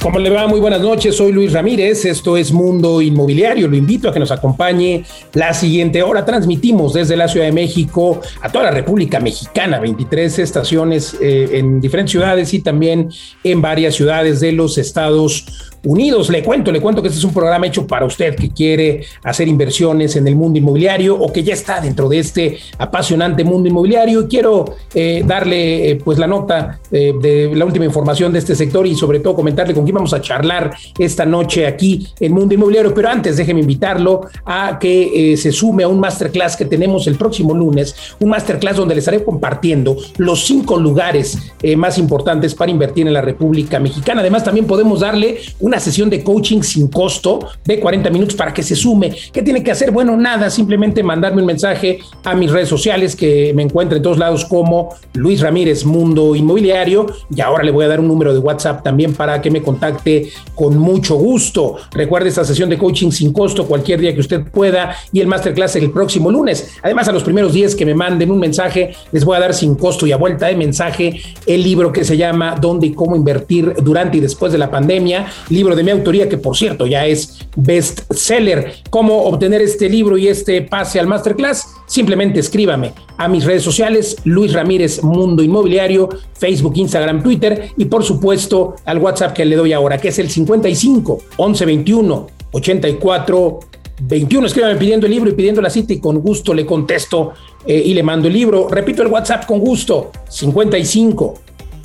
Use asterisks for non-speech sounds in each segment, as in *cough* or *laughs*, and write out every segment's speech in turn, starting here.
¿Cómo le va? Muy buenas noches, soy Luis Ramírez, esto es Mundo Inmobiliario, lo invito a que nos acompañe la siguiente hora. Transmitimos desde la Ciudad de México a toda la República Mexicana, 23 estaciones eh, en diferentes ciudades y también en varias ciudades de los Estados Unidos. Le cuento, le cuento que este es un programa hecho para usted que quiere hacer inversiones en el mundo inmobiliario o que ya está dentro de este apasionante mundo inmobiliario. Quiero eh, darle eh, pues la nota eh, de la última información de este sector y sobre todo comentarle con quién vamos a charlar esta noche aquí en Mundo Inmobiliario. Pero antes déjeme invitarlo a que se sume a un masterclass que tenemos el próximo lunes, un masterclass donde les estaré compartiendo los cinco lugares más importantes para invertir en la República Mexicana. Además, también podemos darle una sesión de coaching sin costo de 40 minutos para que se sume. ¿Qué tiene que hacer? Bueno, nada, simplemente mandarme un mensaje a mis redes sociales que me encuentren en todos lados como Luis Ramírez Mundo Inmobiliario y ahora le voy a dar un número de WhatsApp también para que me contacte con mucho gusto. Recuerde esta sesión de coaching sin costo cualquier día que usted pueda y el masterclass el próximo lunes. Además, a los primeros días que me manden un mensaje, les voy a dar sin costo y a vuelta de mensaje el libro que se llama Dónde y cómo invertir durante y después de la pandemia libro de mi autoría, que por cierto ya es best seller. ¿Cómo obtener este libro y este pase al masterclass? Simplemente escríbame a mis redes sociales, Luis Ramírez Mundo Inmobiliario, Facebook, Instagram, Twitter y por supuesto al WhatsApp que le doy ahora, que es el 55 11 21 84 21. Escríbame pidiendo el libro y pidiendo la cita y con gusto le contesto eh, y le mando el libro. Repito el WhatsApp con gusto, 55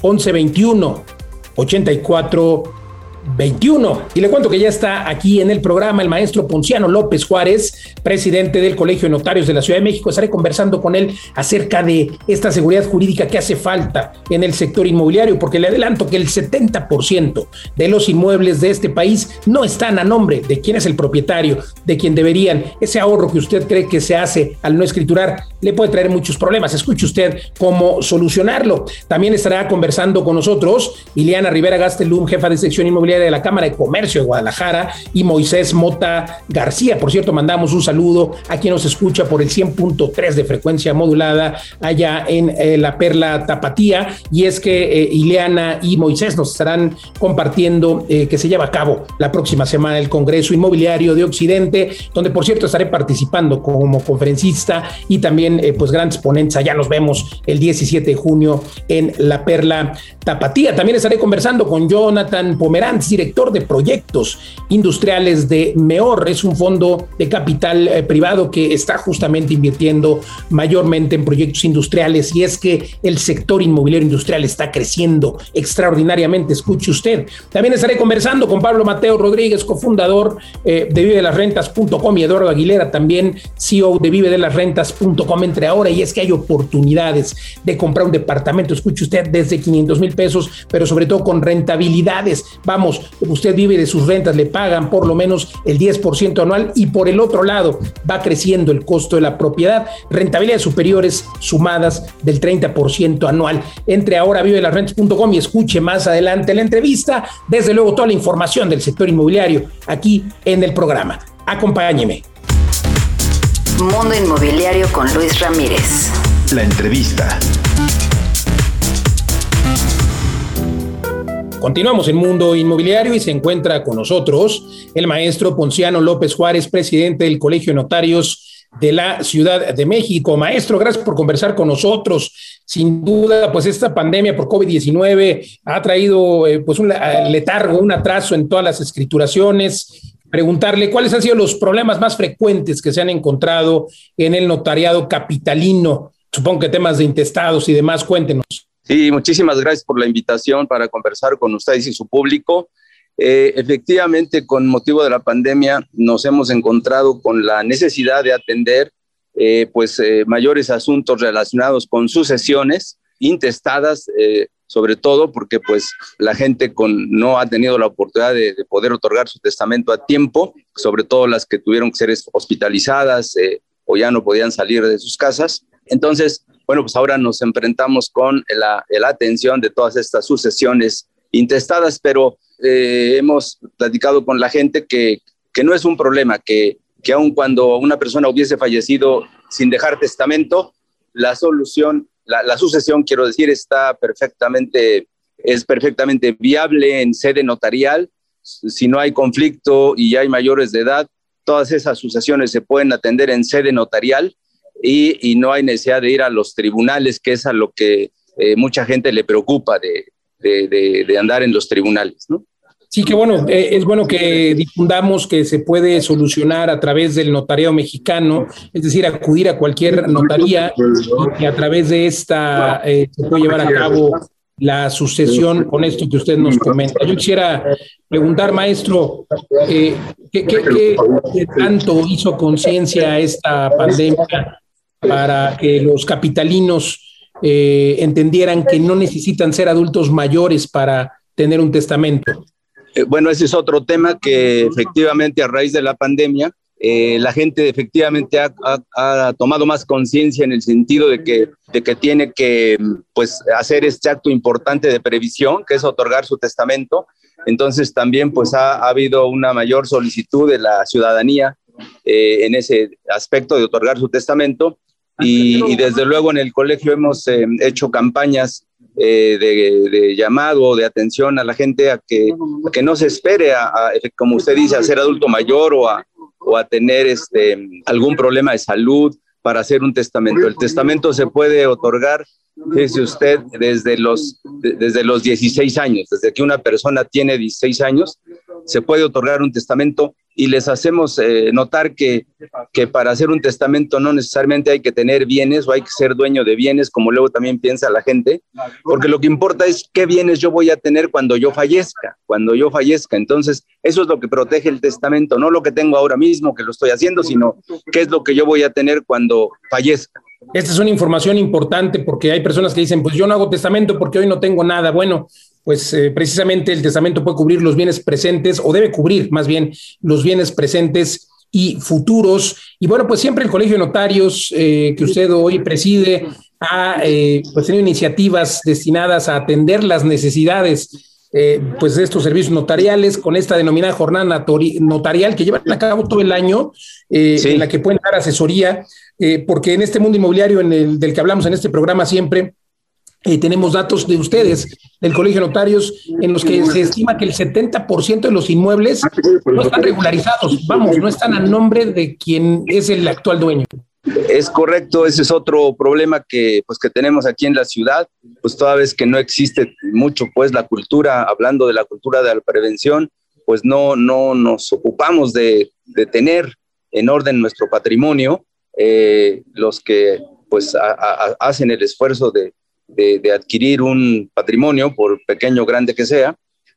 11 21 84 21. Y le cuento que ya está aquí en el programa el maestro Ponciano López Juárez, presidente del Colegio de Notarios de la Ciudad de México. Estaré conversando con él acerca de esta seguridad jurídica que hace falta en el sector inmobiliario, porque le adelanto que el 70% de los inmuebles de este país no están a nombre de quién es el propietario, de quien deberían. Ese ahorro que usted cree que se hace al no escriturar le puede traer muchos problemas. Escuche usted cómo solucionarlo. También estará conversando con nosotros Ileana Rivera Gastelum, jefa de sección inmobiliaria de la Cámara de Comercio de Guadalajara y Moisés Mota García. Por cierto, mandamos un saludo a quien nos escucha por el 100.3 de frecuencia modulada allá en eh, la Perla Tapatía. Y es que eh, Ileana y Moisés nos estarán compartiendo eh, que se lleva a cabo la próxima semana el Congreso Inmobiliario de Occidente, donde por cierto estaré participando como conferencista y también pues grandes ponentes. Allá nos vemos el 17 de junio en la Perla Tapatía. También estaré conversando con Jonathan Pomerantz director de proyectos industriales de MEOR. Es un fondo de capital eh, privado que está justamente invirtiendo mayormente en proyectos industriales y es que el sector inmobiliario industrial está creciendo extraordinariamente. Escuche usted. También estaré conversando con Pablo Mateo Rodríguez, cofundador eh, de Vive de las Rentas.com y Eduardo Aguilera, también CEO de Vive de las Rentas.com entre ahora. Y es que hay oportunidades de comprar un departamento, escuche usted, desde 500 mil pesos, pero sobre todo con rentabilidades. Vamos usted vive de sus rentas, le pagan por lo menos el 10% anual y por el otro lado va creciendo el costo de la propiedad, rentabilidades superiores sumadas del 30% anual. Entre ahora vive las rentas.com y escuche más adelante la entrevista, desde luego toda la información del sector inmobiliario aquí en el programa. Acompáñeme. Mundo Inmobiliario con Luis Ramírez. La entrevista. Continuamos en Mundo Inmobiliario y se encuentra con nosotros el maestro Ponciano López Juárez, presidente del Colegio de Notarios de la Ciudad de México. Maestro, gracias por conversar con nosotros. Sin duda, pues esta pandemia por COVID-19 ha traído eh, pues un letargo, un atraso en todas las escrituraciones. Preguntarle cuáles han sido los problemas más frecuentes que se han encontrado en el notariado capitalino. Supongo que temas de intestados y demás, cuéntenos. Sí, muchísimas gracias por la invitación para conversar con ustedes y su público. Eh, efectivamente, con motivo de la pandemia, nos hemos encontrado con la necesidad de atender eh, pues, eh, mayores asuntos relacionados con sucesiones intestadas, sobre todo porque pues, la gente con, no ha tenido la oportunidad de, poder otorgar su testamento a tiempo, sobre todo las que tuvieron que ser hospitalizadas o ya no podían salir de sus casas. Entonces, bueno, pues ahora nos enfrentamos con la, atención de todas estas sucesiones intestadas, pero eh, hemos platicado con la gente que, que no es un problema, que, que aun cuando una persona hubiese fallecido sin dejar testamento, la solución, la, la sucesión, quiero decir, está perfectamente, es perfectamente viable en sede notarial. Si no hay conflicto y hay mayores de edad, todas esas sucesiones se pueden atender en sede notarial y, y no hay necesidad de ir a los tribunales, que es a lo que eh, mucha gente le preocupa de, de, de, de, andar en los tribunales, ¿no? Sí, que bueno, eh, es bueno que difundamos que se puede solucionar a través del notariado mexicano, es decir, acudir a cualquier notaría y que a través de esta eh, se puede llevar a cabo la sucesión con esto que usted nos comenta. Yo quisiera preguntar, maestro, eh, ¿qué, qué, qué, qué tanto hizo conciencia esta pandemia para que los capitalinos eh, entendieran que no necesitan ser adultos mayores para tener un testamento? Eh, bueno, ese es otro tema que efectivamente a raíz de la pandemia, eh, la gente efectivamente ha, tomado más conciencia en el sentido de que, de que tiene que pues, hacer este acto importante de previsión, que es otorgar su testamento. Entonces también pues, ha, ha habido una mayor solicitud de la ciudadanía eh, en ese aspecto de otorgar su testamento. Y, y desde luego en el colegio hemos eh, hecho campañas eh, de, de, llamado, de atención a la gente a que, a que no se espere, a, a, como usted dice, a ser adulto mayor o a, o a tener este, algún problema de salud para hacer un testamento. El testamento se puede otorgar, dice usted, desde los, desde los 16 años, desde que una persona tiene 16 años, se puede otorgar un testamento y les hacemos eh, notar que, que para hacer un testamento no necesariamente hay que tener bienes o hay que ser dueño de bienes, como luego también piensa la gente, porque lo que importa es qué bienes yo voy a tener cuando yo fallezca, cuando yo fallezca. Entonces, eso es lo que protege el testamento, no lo que tengo ahora mismo que lo estoy haciendo, sino qué es lo que yo voy a tener cuando fallezca. Esta es una información importante porque hay personas que dicen, pues yo no hago testamento porque hoy no tengo nada. Bueno, pues eh, precisamente el testamento puede cubrir los bienes presentes o debe cubrir más bien los bienes presentes y futuros. Y bueno, pues siempre el Colegio de Notarios eh, que usted hoy preside ha eh, pues tenido iniciativas destinadas a atender las necesidades eh, pues de estos servicios notariales con esta denominada jornada notarial que llevan a cabo todo el año, eh, sí. en la que pueden dar asesoría, eh, porque en este mundo inmobiliario en el, del que hablamos en este programa siempre, eh, tenemos datos de ustedes, del Colegio de Notarios, en los que se estima que el 70% de los inmuebles no están regularizados, vamos, no están a nombre de quien es el actual dueño. Es correcto, ese es otro problema que, pues, que tenemos aquí en la ciudad, pues toda vez que no existe mucho pues la cultura, hablando de la cultura de la prevención, pues no, no nos ocupamos de, de tener en orden nuestro patrimonio, eh, los que pues a, a, hacen el esfuerzo de, de, adquirir un patrimonio, por pequeño o grande que sea,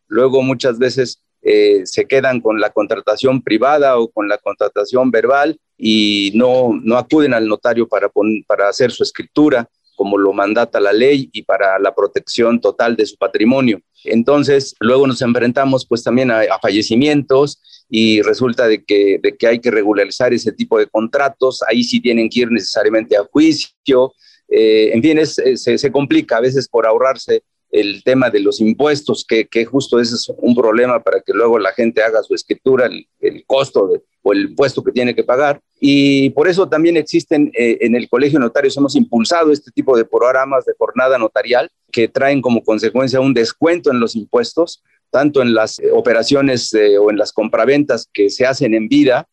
luego muchas veces eh, se quedan con la contratación privada o con la contratación verbal y no, no acuden al notario para, para hacer su escritura como lo mandata la ley y para la protección total de su patrimonio. Entonces, luego nos enfrentamos pues también a, a fallecimientos y resulta de que, de que hay que regularizar ese tipo de contratos, ahí sí tienen que ir necesariamente a juicio, eh, en fin, es, se, se complica a veces por ahorrarse el tema de los impuestos, que, que, justo ese es un problema para que luego la gente haga su escritura, el, el costo o el impuesto que tiene que pagar. Y por eso también existen eh, en el Colegio de hemos impulsado este tipo de programas de jornada notarial que traen como consecuencia un descuento en los impuestos, tanto en las operaciones eh, o en las compraventas que se hacen en vida,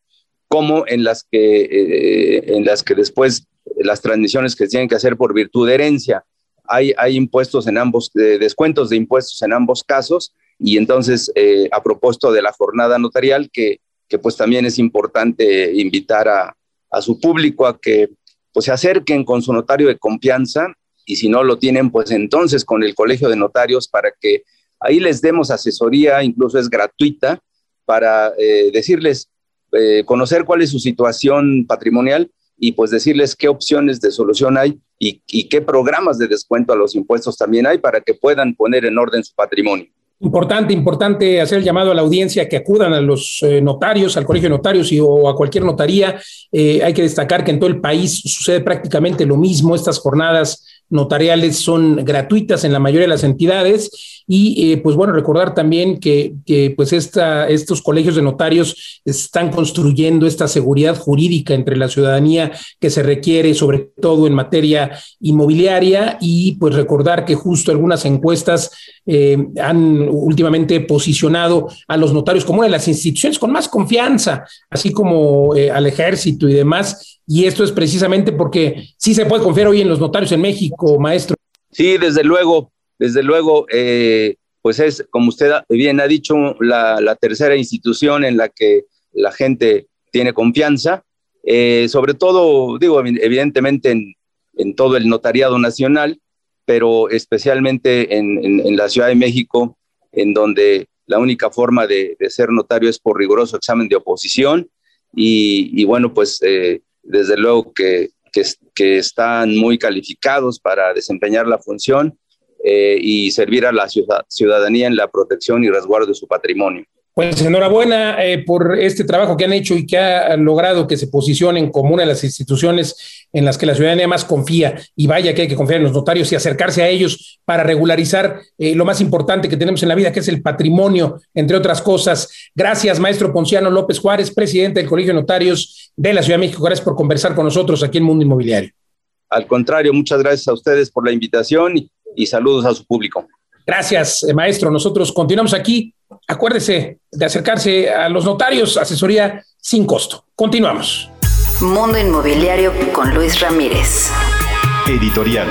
como en las que, eh, en las que después las transmisiones que tienen que hacer por virtud de herencia. Hay, hay impuestos en ambos, eh, descuentos de impuestos en ambos casos, y entonces, eh, a propósito de la jornada notarial, que, que pues también es importante invitar a, a su público a que pues se acerquen con su notario de confianza, y si no lo tienen, pues entonces con el Colegio de Notarios para que ahí les demos asesoría, incluso es gratuita, para eh, decirles, eh, conocer cuál es su situación patrimonial y pues decirles qué opciones de solución hay y, qué programas de descuento a los impuestos también hay para que puedan poner en orden su patrimonio. Importante, importante hacer el llamado a la audiencia que acudan a los eh, notarios, al colegio de notarios y, o a cualquier notaría. Eh, hay que destacar que en todo el país sucede prácticamente lo mismo. Estas jornadas notariales son gratuitas en la mayoría de las entidades y eh, pues bueno, recordar también que, pues esta, estos colegios de notarios están construyendo esta seguridad jurídica entre la ciudadanía que se requiere, sobre todo en materia inmobiliaria. Y pues recordar que justo algunas encuestas eh, han últimamente posicionado a los notarios como una de las instituciones con más confianza, así como eh, al ejército y demás y esto es precisamente porque sí se puede confiar hoy en los notarios en México, maestro. Sí, desde luego, desde luego, eh, pues es, como usted bien ha dicho, la, tercera institución en la que la gente tiene confianza, eh, sobre todo, digo, evidentemente en, todo el notariado nacional, pero especialmente en, la Ciudad de México, en donde la única forma de, ser notario es por riguroso examen de oposición. Y, bueno, pues eh, desde luego que, que, están muy calificados para desempeñar la función eh, y servir a la ciudadanía en la protección y resguardo de su patrimonio. Pues enhorabuena eh, por este trabajo que han hecho y que ha logrado que se posicionen como una de las instituciones en las que la ciudadanía más confía. Y vaya que hay que confiar en los notarios y acercarse a ellos para regularizar eh, lo más importante que tenemos en la vida, que es el patrimonio, entre otras cosas. Gracias, maestro Ponciano López Juárez, presidente del Colegio de Notarios de la Ciudad de México. Gracias por conversar con nosotros aquí en Mundo Inmobiliario. Al contrario, muchas gracias a ustedes por la invitación y saludos a su público. Gracias, eh, maestro. Nosotros continuamos aquí. Acuérdese de acercarse a los notarios, asesoría sin costo. Continuamos. Mundo Inmobiliario con Luis Ramírez. Editorial.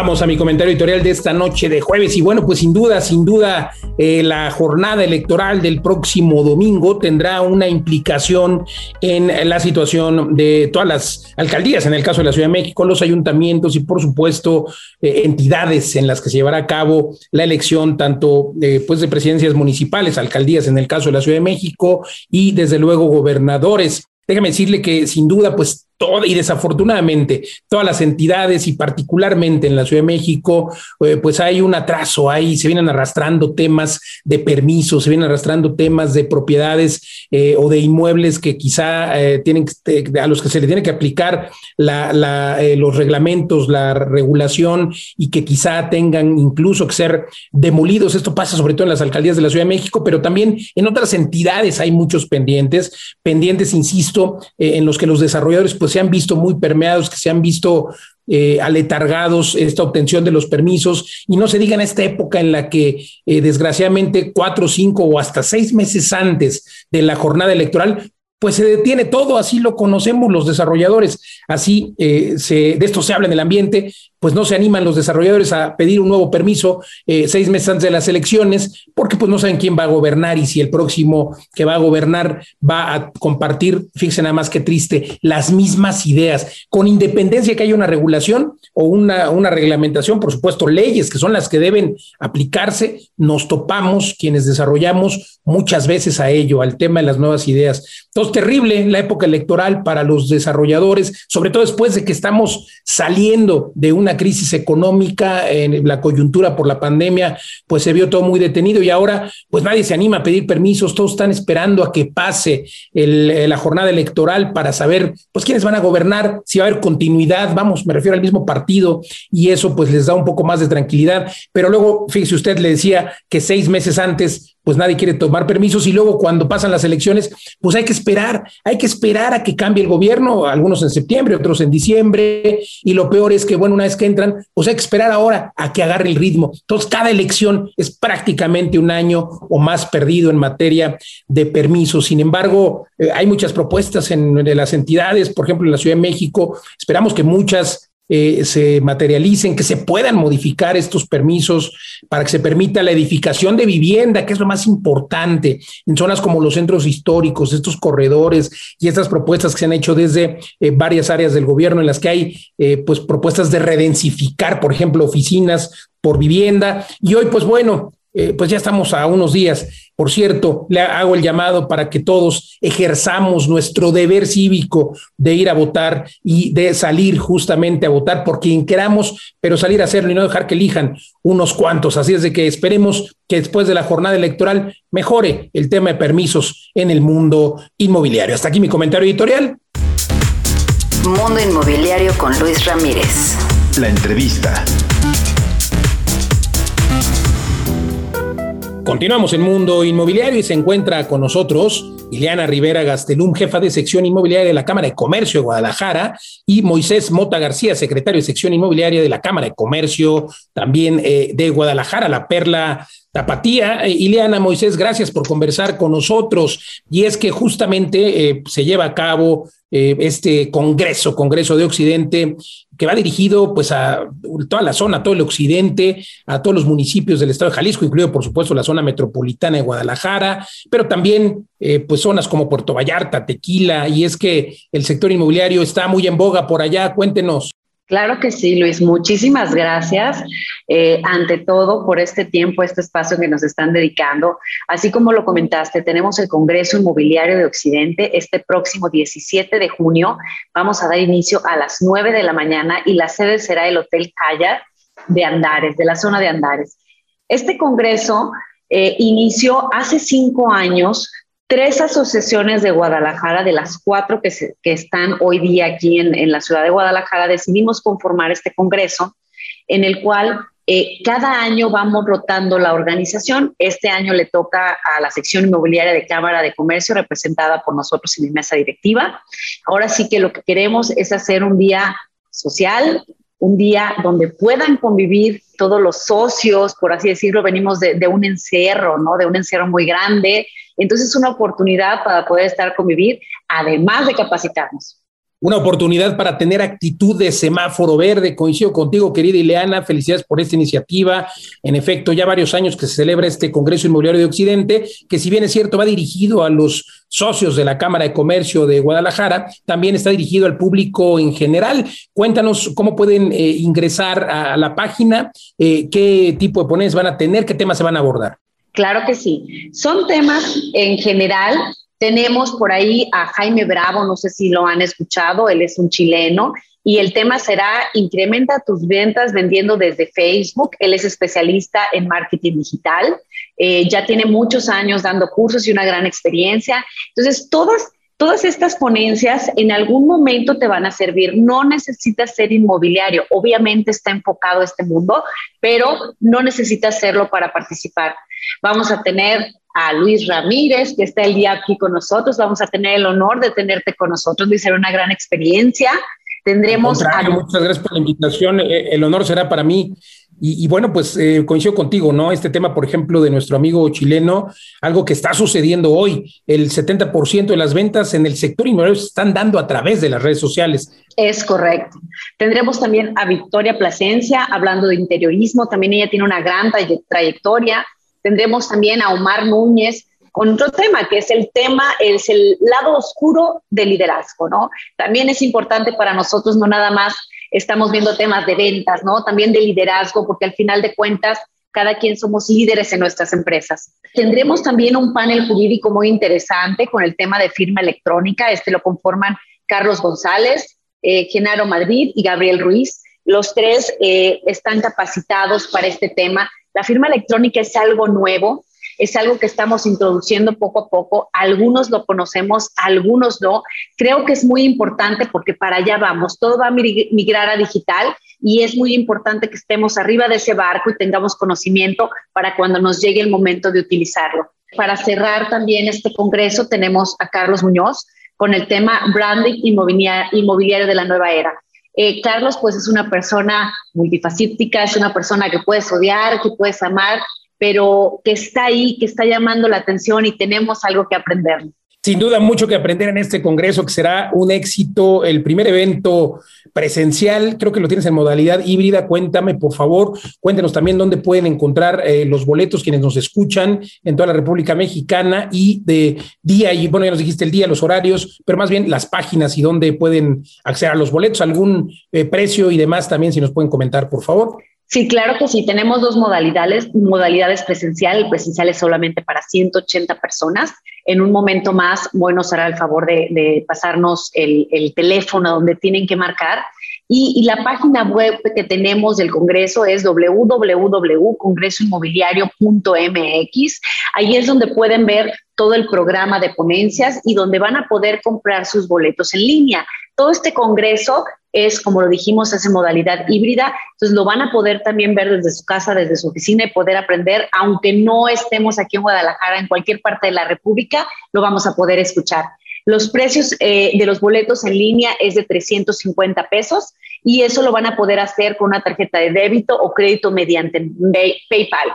Vamos a mi comentario editorial de esta noche de jueves. Y bueno, pues sin duda, sin duda, eh, la jornada electoral del próximo domingo tendrá una implicación en la situación de todas las alcaldías, en el caso de la Ciudad de México, los ayuntamientos y por supuesto eh, entidades en las que se llevará a cabo la elección tanto eh, pues de presidencias municipales, alcaldías en el caso de la Ciudad de México y desde luego gobernadores. Déjame decirle que sin duda, pues y desafortunadamente todas las entidades y particularmente en la Ciudad de México, eh, pues hay un atraso ahí, se vienen arrastrando temas de permisos, se vienen arrastrando temas de propiedades eh, o de inmuebles que quizá eh, tienen a los que se le tiene que aplicar los reglamentos, la regulación y que quizá tengan incluso que ser demolidos. Esto pasa sobre todo en las alcaldías de la Ciudad de México, pero también en otras entidades hay muchos pendientes, pendientes, insisto, en los que los desarrolladores pues se han visto muy permeados, que se han visto eh, aletargados esta obtención de los permisos. Y no se diga en esta época en la que eh, desgraciadamente cuatro, cinco o hasta seis meses antes de la jornada electoral pues se detiene todo, así lo conocemos los desarrolladores, así eh, se, de esto se habla en el ambiente, pues no se animan los desarrolladores a pedir un nuevo permiso eh, seis meses antes de las elecciones, porque pues no saben quién va a gobernar y si el próximo que va a gobernar va a compartir, fíjense nada más que triste, las mismas ideas, con independencia que haya una regulación o una, una reglamentación, por supuesto, leyes que son las que deben aplicarse, nos topamos quienes desarrollamos muchas veces a ello, al tema de las nuevas ideas. Entonces, terrible la época electoral para los desarrolladores, sobre todo después de que estamos saliendo de una crisis económica, en la coyuntura por la pandemia, pues se vio todo muy detenido y ahora pues nadie se anima a pedir permisos, todos están esperando a que pase la jornada electoral para saber pues quiénes van a gobernar, si va a haber continuidad, vamos, me refiero al mismo partido y eso pues les da un poco más de tranquilidad, pero luego, fíjese usted, le decía que seis meses antes pues nadie quiere tomar permisos y luego cuando pasan las elecciones, pues hay que esperar, hay que esperar a que cambie el gobierno, algunos en septiembre, otros en diciembre, y lo peor es que, bueno, una vez que entran, pues hay que esperar ahora a que agarre el ritmo. Entonces, cada elección es prácticamente un año o más perdido en materia de permisos. Sin embargo, eh, hay muchas propuestas en, de las entidades, por ejemplo, en la Ciudad de México, esperamos que muchas eh, se materialicen, que se puedan modificar estos permisos para que se permita la edificación de vivienda, que es lo más importante en zonas como los centros históricos, estos corredores y estas propuestas que se han hecho desde eh, varias áreas del gobierno en las que hay eh, pues propuestas de redensificar, por ejemplo, oficinas por vivienda. Y hoy, pues bueno, eh, pues ya estamos a unos días. Por cierto, le hago el llamado para que todos ejerzamos nuestro deber cívico de ir a votar y de salir justamente a votar por quien queramos, pero salir a hacerlo y no dejar que elijan unos cuantos. Así es de que esperemos que después de la jornada electoral mejore el tema de permisos en el mundo inmobiliario. Hasta aquí mi comentario editorial. Mundo Inmobiliario con Luis Ramírez. La entrevista. Continuamos en Mundo Inmobiliario y se encuentra con nosotros Ileana Rivera Gastelum, jefa de sección inmobiliaria de la Cámara de Comercio de Guadalajara, y Moisés Mota García, secretario de sección inmobiliaria de la Cámara de Comercio también eh, de Guadalajara, la Perla Tapatía. Eh, Ileana Moisés, gracias por conversar con nosotros. Y es que justamente eh, se lleva a cabo este Congreso, Congreso de Occidente, que va dirigido pues a toda la zona, a todo el occidente, a todos los municipios del estado de Jalisco, incluido por supuesto la zona metropolitana de Guadalajara, pero también eh, pues zonas como Puerto Vallarta, Tequila, y es que el sector inmobiliario está muy en boga por allá. Cuéntenos. Claro que sí, Luis. Muchísimas gracias, eh, ante todo, por este tiempo, este espacio que nos están dedicando. Así como lo comentaste, tenemos el Congreso Inmobiliario de Occidente este próximo 17 de junio. Vamos a dar inicio a las 9 de la mañana y la sede será el Hotel Calla de Andares, de la zona de Andares. Este Congreso eh, inició hace cinco años tres asociaciones de Guadalajara, de las cuatro que, están hoy día aquí en, la ciudad de Guadalajara, decidimos conformar este congreso en el cual eh, cada año vamos rotando la organización. Este año le toca a la sección inmobiliaria de Cámara de Comercio, representada por nosotros en mi mesa directiva. Ahora sí que lo que queremos es hacer un día social, un día donde puedan convivir todos los socios, por así decirlo, venimos de, de un encierro, ¿no? De un encierro muy grande, entonces es una oportunidad para poder estar convivir, además de capacitarnos. Una oportunidad para tener actitud de semáforo verde. Coincido contigo, querida Ileana. Felicidades por esta iniciativa. En efecto, ya varios años que se celebra este Congreso Inmobiliario de Occidente, que si bien es cierto va dirigido a los socios de la Cámara de Comercio de Guadalajara, también está dirigido al público en general. Cuéntanos cómo pueden eh, ingresar a la página, eh, qué tipo de ponencias van a tener, qué temas se van a abordar. Claro que sí. Son temas en general. Tenemos por ahí a Jaime Bravo, no sé si lo han escuchado, él es un chileno y el tema será incrementa tus ventas vendiendo desde Facebook. Él es especialista en marketing digital, eh, ya tiene muchos años dando cursos y una gran experiencia. Entonces, todas Todas estas ponencias en algún momento te van a servir. No necesitas ser inmobiliario. Obviamente está enfocado este mundo, pero no necesitas hacerlo para participar. Vamos a tener a Luis Ramírez, que está el día aquí con nosotros. Vamos a tener el honor de tenerte con nosotros. Va ser una gran experiencia. Tendremos. Muchas gracias por la invitación. Eh, el honor será para mí. Y, bueno, pues eh, coincido contigo, ¿no? Este tema, por ejemplo, de nuestro amigo chileno, algo que está sucediendo hoy, el 70% de las ventas en el sector inmobiliario se están dando a través de las redes sociales. Es correcto. Tendremos también a Victoria Plasencia hablando de interiorismo, también ella tiene una gran trayectoria. Tendremos también a Omar Núñez con otro tema, que es el tema, es el lado oscuro del liderazgo, ¿no? También es importante para nosotros no nada más estamos viendo temas de ventas, ¿no? También de liderazgo, porque al final de cuentas, cada quien somos líderes en nuestras empresas. Tendremos también un panel jurídico muy interesante con el tema de firma electrónica. Este lo conforman Carlos González, eh, Genaro Madrid y Gabriel Ruiz. Los tres eh, están capacitados para este tema. La firma electrónica es algo nuevo, es algo que estamos introduciendo poco a poco. Algunos lo conocemos, algunos no. Creo que es muy importante porque para allá vamos. Todo va a migrar a digital y es muy importante que estemos arriba de ese barco y tengamos conocimiento para cuando nos llegue el momento de utilizarlo. Para cerrar también este congreso tenemos a Carlos Muñoz con el tema branding inmobiliario de la nueva era. Eh, Carlos, pues es una persona multifacética, es una persona que puedes odiar, que puedes amar, pero que está ahí, que está llamando la atención y tenemos algo que aprender. Sin duda, mucho que aprender en este congreso, que será un éxito, el primer evento presencial, creo que lo tienes en modalidad híbrida. Cuéntame, por favor, cuéntenos también dónde pueden encontrar eh, los boletos quienes nos escuchan en toda la República Mexicana y de día, y bueno, ya nos dijiste el día, los horarios, pero más bien las páginas y dónde pueden acceder a los boletos, algún eh, precio y demás también, si nos pueden comentar, por favor. Sí, claro que sí. Tenemos dos modalidades, modalidades presencial. El presencial es solamente para 180 personas. En un momento más, bueno, será el favor de, pasarnos el, el, teléfono donde tienen que marcar. Y, y, la página web que tenemos del Congreso es www.congresoinmobiliario.mx. Ahí es donde pueden ver todo el programa de ponencias y donde van a poder comprar sus boletos en línea. Todo este Congreso es, como lo dijimos, esa modalidad híbrida. Entonces lo van a poder también ver desde su casa, desde su oficina y poder aprender, aunque no estemos aquí en Guadalajara, en cualquier parte de la República, lo vamos a poder escuchar. Los precios eh, de los boletos en línea es de 350 pesos y eso lo van a poder hacer con una tarjeta de débito o crédito mediante PayPal.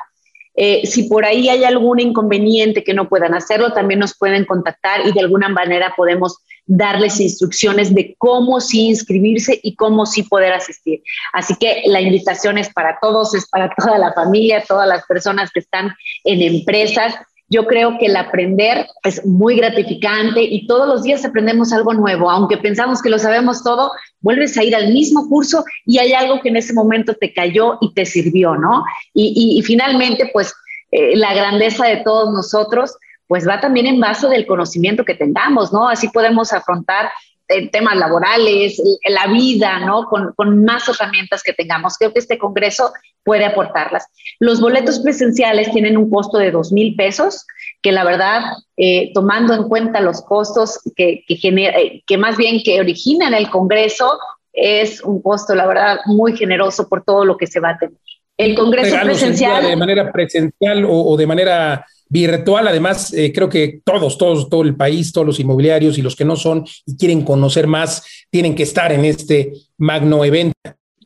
Eh, si por ahí hay algún inconveniente que no puedan hacerlo, también nos pueden contactar y de alguna manera podemos darles instrucciones de cómo sí inscribirse y cómo sí poder asistir. Así que la invitación es para todos, es para toda la familia, todas las personas que están en empresas. Yo creo que el aprender es muy gratificante y todos los días aprendemos algo nuevo. Aunque pensamos que lo sabemos todo, vuelves a ir al mismo curso y hay algo que en ese momento te cayó y te sirvió, ¿no? Y, finalmente, pues eh, la grandeza de todos nosotros pues va también en base del conocimiento que tengamos, ¿no? Así podemos afrontar eh, temas laborales, la vida, ¿no? Con, más herramientas que tengamos. Creo que este Congreso puede aportarlas. Los boletos presenciales tienen un costo de dos mil pesos, que la verdad, eh, tomando en cuenta los costos que, que, genera, eh, que más bien que originan el Congreso, es un costo, la verdad, muy generoso por todo lo que se va a tener. El Congreso presencial. De manera presencial o de manera virtual. Además, eh, creo que todos, todos, todo el país, todos los inmobiliarios y los que no son y quieren conocer más, tienen que estar en este magno evento.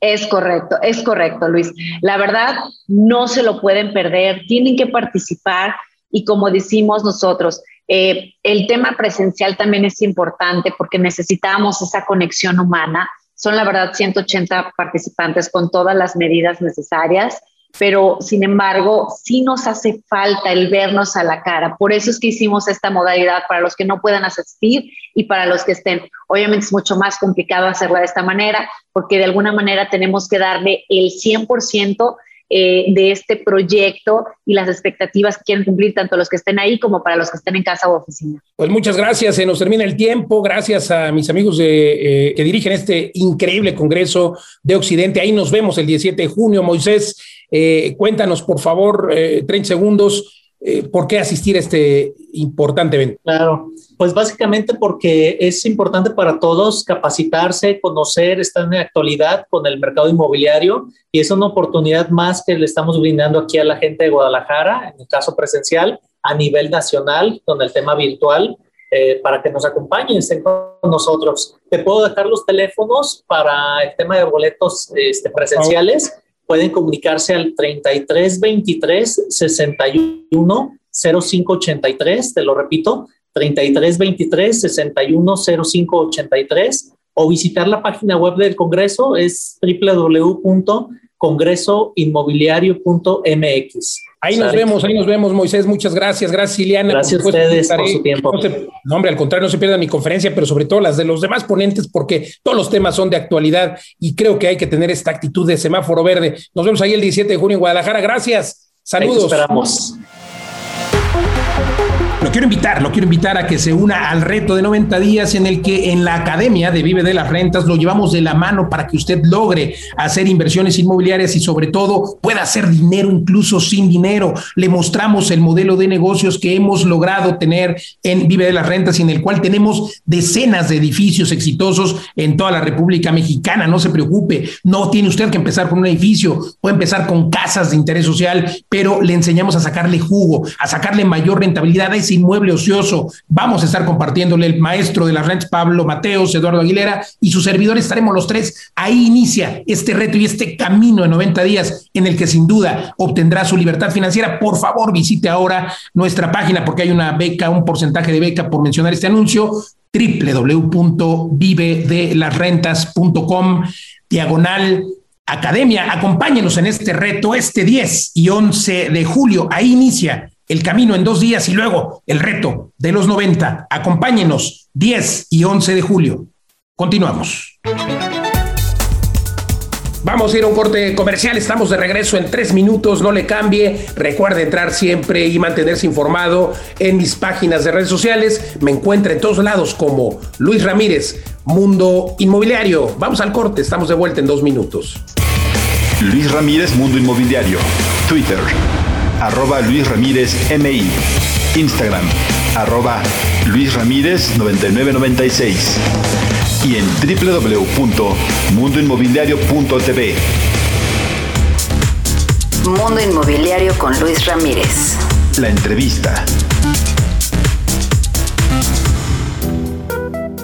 Es correcto, es correcto, Luis. La verdad, no se lo pueden perder, tienen que participar y como decimos nosotros, eh, el tema presencial también es importante porque necesitamos esa conexión humana. Son la verdad 180 participantes con todas las medidas necesarias pero sin embargo, sí nos hace falta el vernos a la cara. Por eso es que hicimos esta modalidad para los que no puedan asistir y para los que estén. Obviamente es mucho más complicado hacerla de esta manera, porque de alguna manera tenemos que darle el 100% eh, de este proyecto y las expectativas que quieren cumplir tanto los que estén ahí como para los que estén en casa o oficina. Pues muchas gracias, se nos termina el tiempo, gracias a mis amigos eh, que dirigen este increíble Congreso de Occidente. Ahí nos vemos el 17 de junio, Moisés. Eh, cuéntanos, por favor, 30 segundos, ¿por qué asistir a este importante evento? Claro. Pues básicamente porque es importante para todos capacitarse, conocer, estar en actualidad con el mercado inmobiliario y es una oportunidad más que le estamos brindando aquí a la gente de Guadalajara, en el caso presencial, a nivel nacional, con el tema virtual, eh, para que nos acompañen, estén con nosotros. Te puedo dejar los teléfonos para el tema de boletos este, presenciales. Pueden comunicarse al 3323 61 0583, te lo repito, 3323 610583 o visitar la página web del Congreso es www.congresoinmobiliario.mx. Ahí nos vemos, ahí nos vemos, Moisés. Muchas gracias. Gracias, Iliana. Gracias a ustedes por su tiempo. No, hombre, al contrario, no se pierda mi conferencia, pero sobre todo las de los demás ponentes, porque todos los temas son de actualidad y creo que hay que tener esta actitud de semáforo verde. Nos vemos ahí el 17 de junio en Guadalajara. Gracias. Saludos. esperamos. Quiero invitar, lo quiero invitar a que se una al reto de 90 días en el que en la Academia de Vive de las Rentas lo llevamos de la mano para que usted logre hacer inversiones inmobiliarias y sobre todo pueda hacer dinero incluso sin dinero. Le mostramos el modelo de negocios que hemos logrado tener en Vive de las Rentas y en el cual tenemos decenas de edificios exitosos en toda la República Mexicana. No se preocupe, no tiene usted que empezar con un edificio, puede empezar con casas de interés social, pero le enseñamos a sacarle jugo, a sacarle mayor rentabilidad a inmueble ocioso. Vamos a estar compartiéndole el maestro de las rentas, Pablo Mateos, Eduardo Aguilera y su servidor estaremos los tres. Ahí inicia este reto y este camino de 90 días en el que sin duda obtendrá su libertad financiera. Por favor, visite ahora nuestra página porque hay una beca, un porcentaje de beca por mencionar este anuncio www.vivedelasrentas.com diagonal academia. Acompáñenos en este reto este 10 y 11 de julio. Ahí inicia el camino en dos días y luego el reto de los 90. Acompáñenos 10 y 11 de julio. Continuamos. Vamos a ir a un corte comercial, estamos de regreso en tres minutos, no le cambie. Recuerde entrar siempre y mantenerse informado en mis páginas de redes sociales. Me encuentra en todos lados como Luis Ramírez, Mundo Inmobiliario. Vamos al corte, estamos de vuelta en dos minutos. Luis Ramírez, Mundo Inmobiliario. Twitter, arroba Luis Ramírez MI. Instagram, arroba Luis Ramírez 9996 y en www.mundoinmobiliario.tv. Mundo Inmobiliario con Luis Ramírez. La entrevista.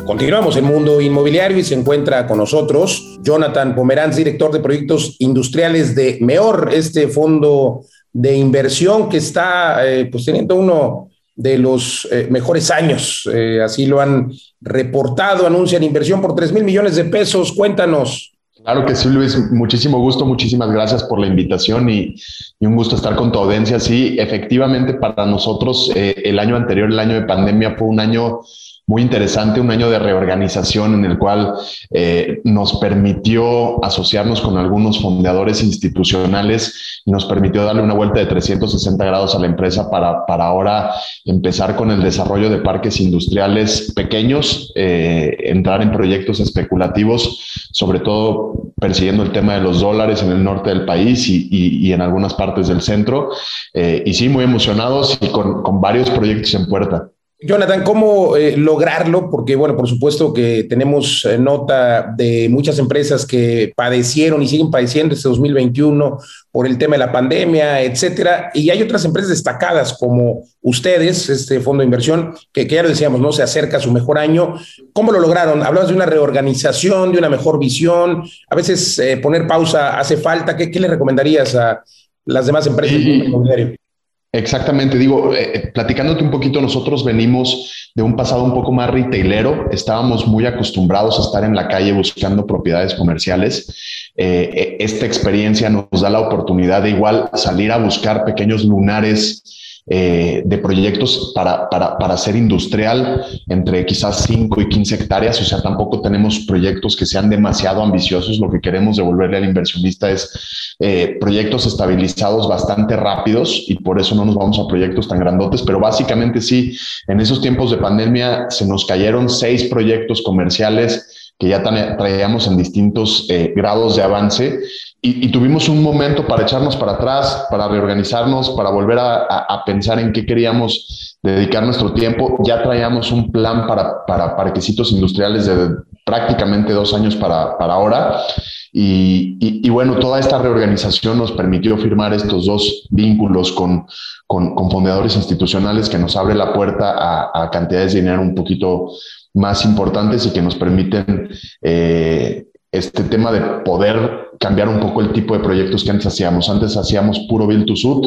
Continuamos en Mundo Inmobiliario y se encuentra con nosotros Jonathan Pomeranz, director de proyectos industriales de MEOR, este fondo de inversión que está eh, pues teniendo uno de los eh, mejores años. Eh, así lo han reportado, anuncian inversión por 3 mil millones de pesos. Cuéntanos. Claro que sí, Luis. Muchísimo gusto, muchísimas gracias por la invitación y, un gusto estar con tu audiencia. Sí, efectivamente, para nosotros el año anterior, el año de pandemia, fue un año muy interesante, un año de reorganización en el cual eh, nos permitió asociarnos con algunos fundadores institucionales y nos permitió darle una vuelta de 360 grados a la empresa para, para ahora empezar con el desarrollo de parques industriales pequeños, eh, entrar en proyectos especulativos, sobre todo persiguiendo el tema de los dólares en el norte del país y, y, en algunas partes del centro. Eh, y sí, muy emocionados y con, con varios proyectos en puerta. Jonathan, ¿cómo eh, lograrlo? Porque, bueno, por supuesto que tenemos eh, nota de muchas empresas que padecieron y siguen padeciendo este 2021 por el tema de la pandemia, etcétera. Y hay otras empresas destacadas como ustedes, este fondo de inversión, que, ya lo decíamos, ¿no? Se acerca a su mejor año. ¿Cómo lo lograron? Hablabas de una reorganización, de una mejor visión. A veces eh, poner pausa hace falta. ¿Qué, le recomendarías a las demás empresas del inmobiliario? Exactamente, digo, eh, eh, platicándote un poquito, nosotros venimos de un pasado un poco más retailero, estábamos muy acostumbrados a estar en la calle buscando propiedades comerciales. Eh, esta experiencia nos da la oportunidad de igual salir a buscar pequeños lunares eh, de proyectos para, para, para ser industrial entre quizás 5 y 15 hectáreas, o sea, tampoco tenemos proyectos que sean demasiado ambiciosos, lo que queremos devolverle al inversionista es eh, proyectos estabilizados bastante rápidos y por eso no nos vamos a proyectos tan grandotes, pero básicamente sí, en esos tiempos de pandemia se nos cayeron seis proyectos comerciales que ya traíamos en distintos eh, grados de avance y, tuvimos un momento para echarnos para atrás, para reorganizarnos, para volver a, pensar en qué queríamos dedicar nuestro tiempo. Ya traíamos un plan para, para parquecitos industriales de prácticamente dos años para, para ahora. Y, y, bueno, toda esta reorganización nos permitió firmar estos dos vínculos con, con, con fondeadores institucionales que nos abre la puerta a, a, cantidades de dinero un poquito más importantes y que nos permiten eh, este tema de poder cambiar un poco el tipo de proyectos que antes hacíamos. Antes hacíamos puro build to suit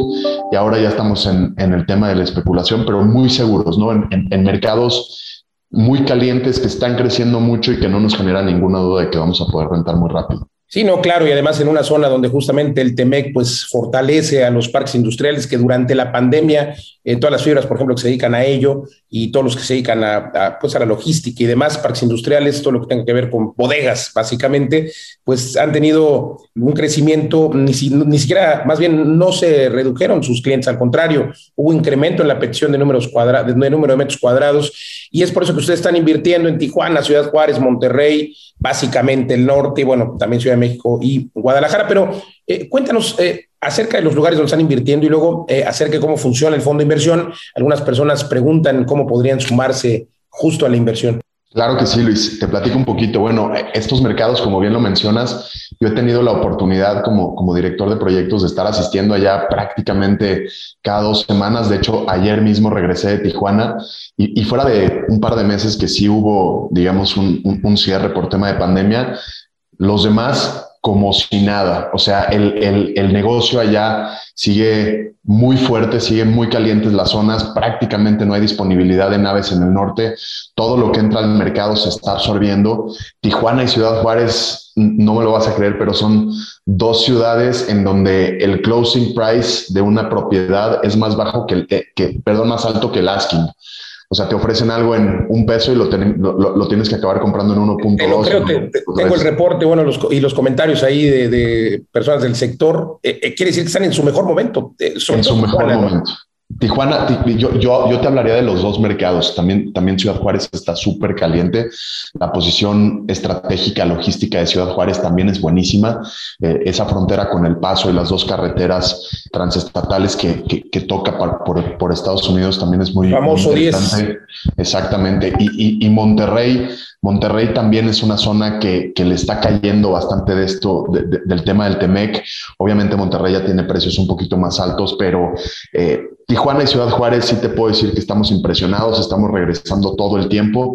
y ahora ya estamos en, en el tema de la especulación, pero muy seguros, ¿no? En, en, mercados muy calientes que están creciendo mucho y que no nos genera ninguna duda de que vamos a poder rentar muy rápido. Sí, no, claro, y además en una zona donde justamente el TEMEC pues fortalece a los parques industriales que durante la pandemia, eh, todas las fibras, por ejemplo, que se dedican a ello y todos los que se dedican a, pues a la logística y demás, parques industriales, todo lo que tenga que ver con bodegas, básicamente, pues han tenido un crecimiento, ni, ni siquiera, más bien no se redujeron sus clientes, al contrario, hubo incremento en la petición de números cuadrados, de número de metros cuadrados, y es por eso que ustedes están invirtiendo en Tijuana, Ciudad Juárez, Monterrey, básicamente el norte y bueno, también Ciudad de México y Guadalajara, pero eh, cuéntanos eh, acerca de los lugares donde están invirtiendo y luego eh, acerca de cómo funciona el fondo de inversión. Algunas personas preguntan cómo podrían sumarse justo a la inversión. Claro que sí, Luis. Te platico un poquito. Bueno, estos mercados, como bien lo mencionas, yo he tenido la oportunidad como, como director de proyectos de estar asistiendo allá prácticamente cada dos semanas. De hecho, ayer mismo regresé de Tijuana y, fuera de un par de meses que sí hubo, digamos, un, un cierre por tema de pandemia, los demás como si nada. O sea, el, el, negocio allá sigue muy fuerte, siguen muy calientes las zonas, prácticamente no hay disponibilidad de naves en el norte, todo lo que entra al mercado se está absorbiendo. Tijuana y Ciudad Juárez, no me lo vas a creer, pero son dos ciudades en donde el closing price de una propiedad es más bajo que, el, que perdón, más alto que el asking. O sea, te ofrecen algo en un peso y lo, lo, tienes que acabar comprando en 1.2. tengo el reporte, bueno, y los comentarios ahí de, personas del sector. Eh, eh, quiere decir que están en su mejor momento. en su mejor momento. Tijuana, yo, yo, yo, te hablaría de los dos mercados. También, también Ciudad Juárez está súper caliente. La posición estratégica logística de Ciudad Juárez también es buenísima. Eh, esa frontera con el paso y las dos carreteras transestatales que, que, toca por, por, Estados Unidos también es muy, famoso Exactamente. Y, y, y, Monterrey, Monterrey también es una zona que, que le está cayendo bastante de esto, del tema del Temec. Obviamente Monterrey ya tiene precios un poquito más altos, pero eh, Tijuana y Ciudad Juárez sí te puedo decir que estamos impresionados, estamos regresando todo el tiempo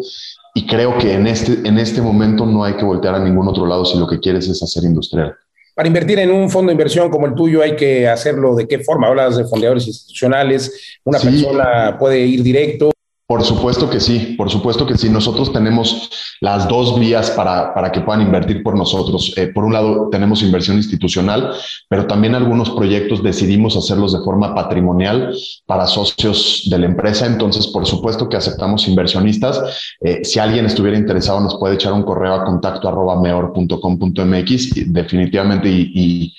y creo que en este, en este momento no hay que voltear a ningún otro lado si lo que quieres es hacer industrial. Para invertir en un fondo de inversión como el tuyo hay que hacerlo de qué forma. Hablas de fondeadores institucionales, una persona puede ir directo por supuesto que sí, por supuesto que sí. Nosotros tenemos las dos vías para, para que puedan invertir por nosotros. Eh, por un lado, tenemos inversión institucional, pero también algunos proyectos decidimos hacerlos de forma patrimonial para socios de la empresa. Entonces, por supuesto que aceptamos inversionistas. Eh, si alguien estuviera interesado, nos puede echar un correo a contacto arroba meor.com.mx. Definitivamente, y, y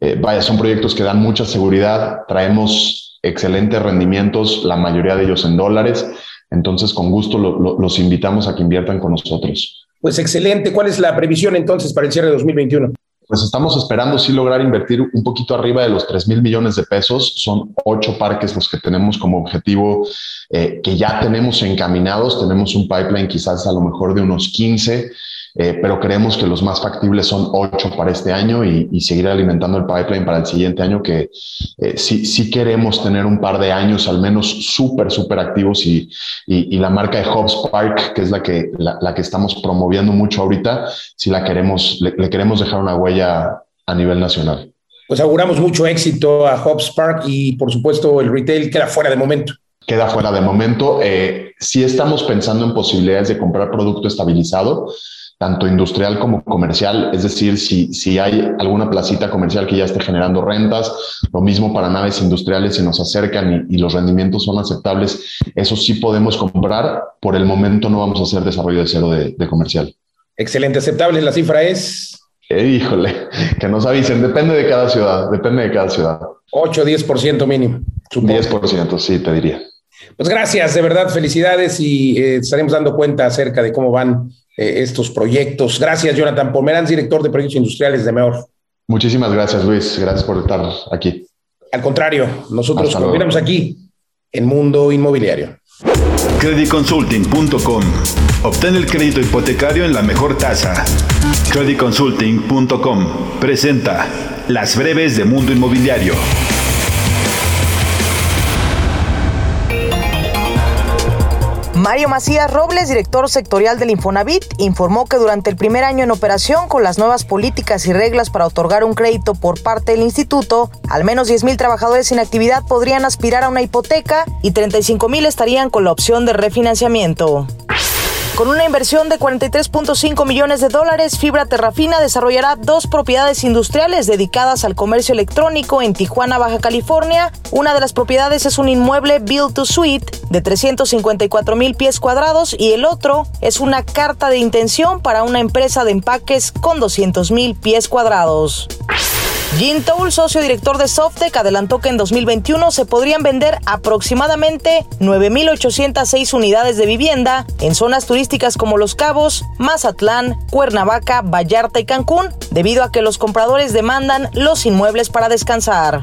eh, vaya, son proyectos que dan mucha seguridad. Traemos excelentes rendimientos, la mayoría de ellos en dólares. Entonces, con gusto los invitamos a que inviertan con nosotros. Pues excelente. ¿Cuál es la previsión entonces para el cierre de 2021? Pues estamos esperando sí lograr invertir un poquito arriba de los 3 mil millones de pesos. Son ocho parques los que tenemos como objetivo eh, que ya tenemos encaminados. Tenemos un pipeline quizás a lo mejor de unos 15 eh, pero creemos que los más factibles son ocho para este año y, seguir alimentando el pipeline para el siguiente año, que eh, sí, sí queremos tener un par de años al menos súper, súper activos y, y, la marca de Hobbs Park, que es la que, la, que estamos promoviendo mucho ahorita, si la queremos, le, queremos dejar una huella a nivel nacional. Pues auguramos mucho éxito a Hobbs Park y por supuesto el retail queda fuera de momento queda fuera de momento. Eh, sí estamos pensando en posibilidades de comprar producto estabilizado, tanto industrial como comercial, es decir, si, si hay alguna placita comercial que ya esté generando rentas, lo mismo para naves industriales, si nos acercan y, los rendimientos son aceptables, eso sí podemos comprar. Por el momento no vamos a hacer desarrollo de cero de, comercial. Excelente, aceptable. La cifra es... Eh, híjole, que nos avisen, depende de cada ciudad, depende de cada ciudad. 8 o 10% mínimo. Supongo. 10%, sí, te diría. Pues gracias, de verdad, felicidades y eh, estaremos dando cuenta acerca de cómo van eh, estos proyectos. Gracias, Jonathan Pomeranz, director de proyectos industriales de MEOR. Muchísimas gracias, Luis. Gracias por estar aquí. Al contrario, nosotros continuamos aquí en Mundo Inmobiliario. Creditconsulting.com. Obtén el crédito hipotecario en la mejor tasa. Creditconsulting.com presenta las breves de Mundo Inmobiliario. Mario Macías Robles, director sectorial del Infonavit, informó que durante el primer año en operación con las nuevas políticas y reglas para otorgar un crédito por parte del instituto, al menos 10.000 trabajadores sin actividad podrían aspirar a una hipoteca y 35.000 estarían con la opción de refinanciamiento. Con una inversión de 43.5 millones de dólares, Fibra Terrafina desarrollará dos propiedades industriales dedicadas al comercio electrónico en Tijuana, Baja California. Una de las propiedades es un inmueble Build to Suite de 354 mil pies cuadrados y el otro es una carta de intención para una empresa de empaques con 200 mil pies cuadrados. Jim Toul, socio director de Softec, adelantó que en 2021 se podrían vender aproximadamente 9.806 unidades de vivienda en zonas turísticas como Los Cabos, Mazatlán, Cuernavaca, Vallarta y Cancún, debido a que los compradores demandan los inmuebles para descansar.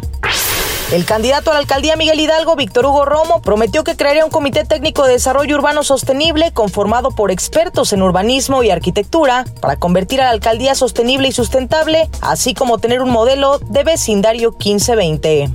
El candidato a la alcaldía Miguel Hidalgo, Víctor Hugo Romo, prometió que crearía un comité técnico de desarrollo urbano sostenible conformado por expertos en urbanismo y arquitectura para convertir a la alcaldía sostenible y sustentable, así como tener un modelo de vecindario 1520.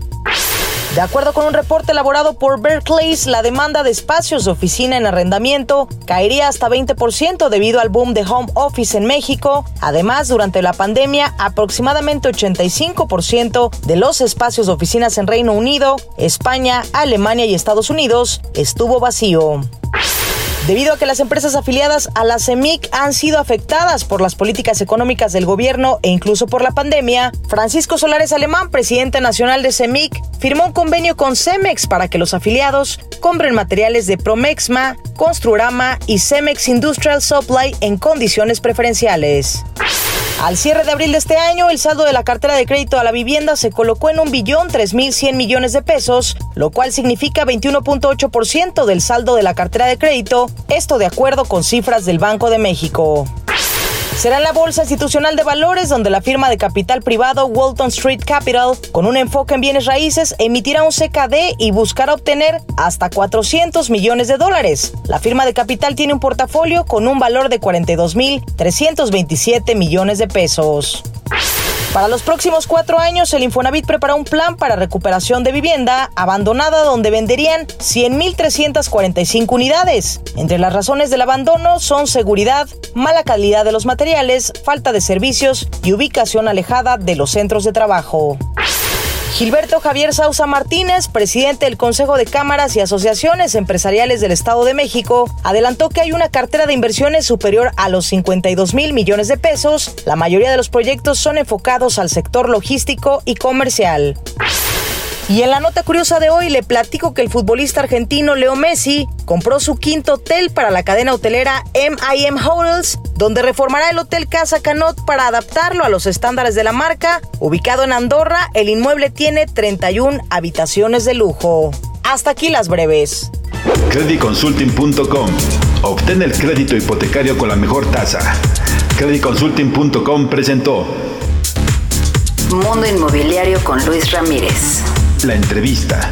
De acuerdo con un reporte elaborado por Berkeley, la demanda de espacios de oficina en arrendamiento caería hasta 20% debido al boom de home office en México. Además, durante la pandemia, aproximadamente 85% de los espacios de oficinas en Reino Unido, España, Alemania y Estados Unidos estuvo vacío. Debido a que las empresas afiliadas a la CEMIC han sido afectadas por las políticas económicas del gobierno e incluso por la pandemia, Francisco Solares Alemán, presidente nacional de CEMIC, firmó un convenio con Cemex para que los afiliados compren materiales de Promexma, Construrama y Cemex Industrial Supply en condiciones preferenciales. Al cierre de abril de este año, el saldo de la cartera de crédito a la vivienda se colocó en un billón tres mil cien millones de pesos, lo cual significa 21.8% del saldo de la cartera de crédito, esto de acuerdo con cifras del Banco de México. Será en la Bolsa Institucional de Valores donde la firma de capital privado Walton Street Capital, con un enfoque en bienes raíces, emitirá un CKD y buscará obtener hasta 400 millones de dólares. La firma de capital tiene un portafolio con un valor de 42.327 millones de pesos. Para los próximos cuatro años, el Infonavit prepara un plan para recuperación de vivienda abandonada donde venderían 100.345 unidades. Entre las razones del abandono son seguridad, mala calidad de los materiales, falta de servicios y ubicación alejada de los centros de trabajo. Gilberto Javier Sausa Martínez, presidente del Consejo de Cámaras y Asociaciones Empresariales del Estado de México, adelantó que hay una cartera de inversiones superior a los 52 mil millones de pesos. La mayoría de los proyectos son enfocados al sector logístico y comercial. Y en la nota curiosa de hoy le platico que el futbolista argentino Leo Messi compró su quinto hotel para la cadena hotelera MIM Hotels, donde reformará el Hotel Casa Canot para adaptarlo a los estándares de la marca. Ubicado en Andorra, el inmueble tiene 31 habitaciones de lujo. Hasta aquí las breves. Creditconsulting.com. Obtén el crédito hipotecario con la mejor tasa. Creditconsulting.com presentó Mundo Inmobiliario con Luis Ramírez. La entrevista.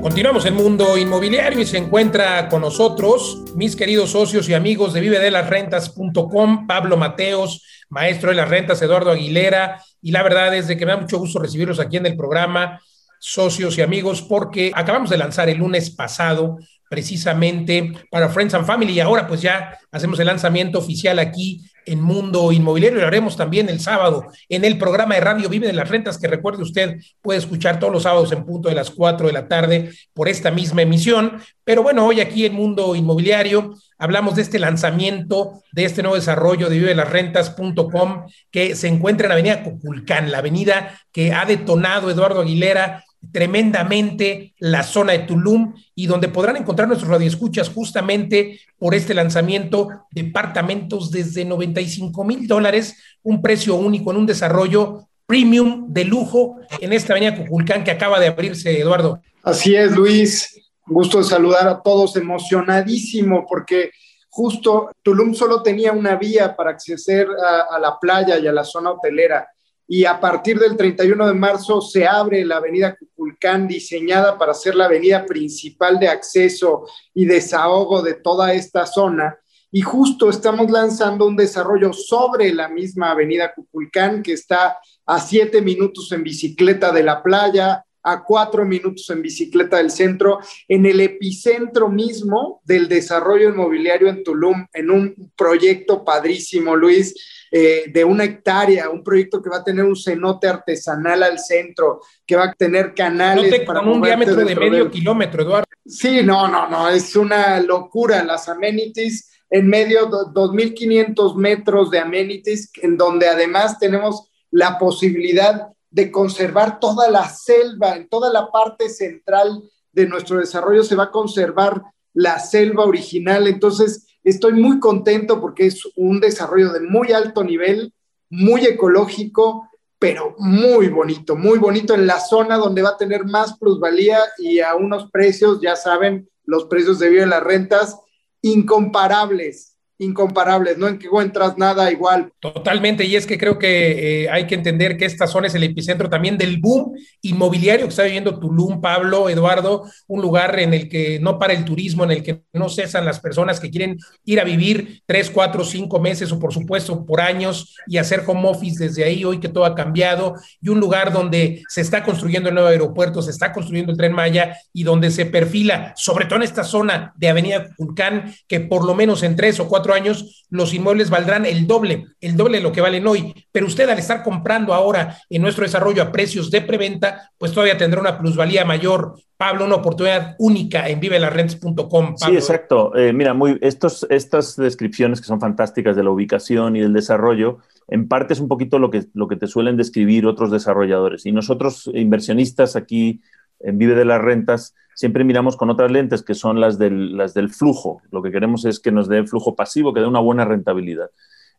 Continuamos en Mundo Inmobiliario y se encuentra con nosotros mis queridos socios y amigos de vivedelasrentas.com, Pablo Mateos, maestro de las rentas, Eduardo Aguilera, y la verdad es de que me da mucho gusto recibirlos aquí en el programa, socios y amigos, porque acabamos de lanzar el lunes pasado precisamente para Friends and Family y ahora pues ya hacemos el lanzamiento oficial aquí en Mundo Inmobiliario. Lo haremos también el sábado en el programa de Radio Vive de las Rentas, que recuerde usted puede escuchar todos los sábados en punto de las 4 de la tarde por esta misma emisión. Pero bueno, hoy aquí en Mundo Inmobiliario hablamos de este lanzamiento, de este nuevo desarrollo de vivelasrentas.com que se encuentra en Avenida Coculcán, la avenida que ha detonado Eduardo Aguilera tremendamente la zona de Tulum y donde podrán encontrar nuestros radioescuchas justamente por este lanzamiento departamentos desde 95 mil dólares, un precio único en un desarrollo premium de lujo en esta avenida Cuculcán que acaba de abrirse, Eduardo. Así es, Luis. Gusto de saludar a todos, emocionadísimo porque justo Tulum solo tenía una vía para acceder a, a la playa y a la zona hotelera y a partir del 31 de marzo se abre la avenida Cuculcán, diseñada para ser la avenida principal de acceso y desahogo de toda esta zona. Y justo estamos lanzando un desarrollo sobre la misma avenida Cuculcán, que está a siete minutos en bicicleta de la playa, a cuatro minutos en bicicleta del centro, en el epicentro mismo del desarrollo inmobiliario en Tulum, en un proyecto padrísimo, Luis, eh, de una hectárea, un proyecto que va a tener un cenote artesanal al centro, que va a tener canales para con un diámetro de medio kilómetro, Eduardo. Sí, no, no, no, es una locura las amenities en medio de 2.500 metros de amenities, en donde además tenemos la posibilidad de conservar toda la selva, en toda la parte central de nuestro desarrollo se va a conservar la selva original. Entonces, Estoy muy contento porque es un desarrollo de muy alto nivel, muy ecológico, pero muy bonito, muy bonito en la zona donde va a tener más plusvalía y a unos precios, ya saben, los precios de vida de las rentas incomparables incomparables, no encuentras nada igual. Totalmente, y es que creo que eh, hay que entender que esta zona es el epicentro también del boom inmobiliario que está viviendo Tulum, Pablo, Eduardo, un lugar en el que no para el turismo, en el que no cesan las personas que quieren ir a vivir tres, cuatro, cinco meses o por supuesto por años y hacer home office desde ahí, hoy que todo ha cambiado, y un lugar donde se está construyendo el nuevo aeropuerto, se está construyendo el tren Maya y donde se perfila, sobre todo en esta zona de Avenida Vulcán, que por lo menos en tres o cuatro cuatro años los inmuebles valdrán el doble, el doble de lo que valen hoy. Pero usted al estar comprando ahora en nuestro desarrollo a precios de preventa, pues todavía tendrá una plusvalía mayor. Pablo, una oportunidad única en vivelarrents.com. Sí, exacto. Eh, mira, muy, estos, estas descripciones que son fantásticas de la ubicación y del desarrollo, en parte es un poquito lo que, lo que te suelen describir otros desarrolladores. Y nosotros, inversionistas aquí en Vive de las Rentas, siempre miramos con otras lentes que son las del, las del flujo. Lo que queremos es que nos dé flujo pasivo, que dé una buena rentabilidad.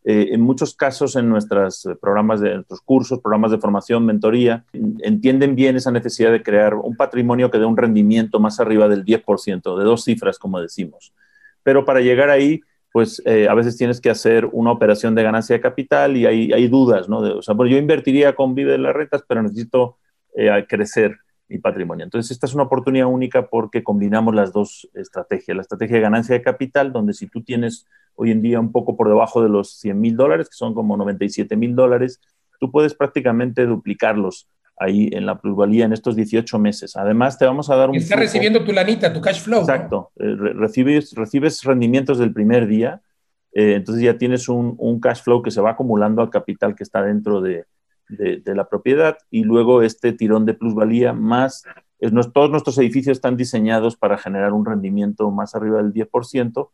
Eh, en muchos casos, en nuestros programas de nuestros cursos, programas de formación, mentoría, entienden bien esa necesidad de crear un patrimonio que dé un rendimiento más arriba del 10%, de dos cifras, como decimos. Pero para llegar ahí, pues eh, a veces tienes que hacer una operación de ganancia de capital y hay, hay dudas, ¿no? o sea, yo invertiría con Vive de las Rentas, pero necesito eh, crecer y patrimonio. Entonces, esta es una oportunidad única porque combinamos las dos estrategias. La estrategia de ganancia de capital, donde si tú tienes hoy en día un poco por debajo de los 100 mil dólares, que son como 97 mil dólares, tú puedes prácticamente duplicarlos ahí en la plusvalía en estos 18 meses. Además, te vamos a dar un... Está recibiendo tu lanita, tu cash flow. Exacto. Eh, recibes, recibes rendimientos del primer día, eh, entonces ya tienes un, un cash flow que se va acumulando al capital que está dentro de, de, la propiedad y luego este tirón de plusvalía más, todos nuestros edificios están diseñados para generar un rendimiento más arriba del 10%,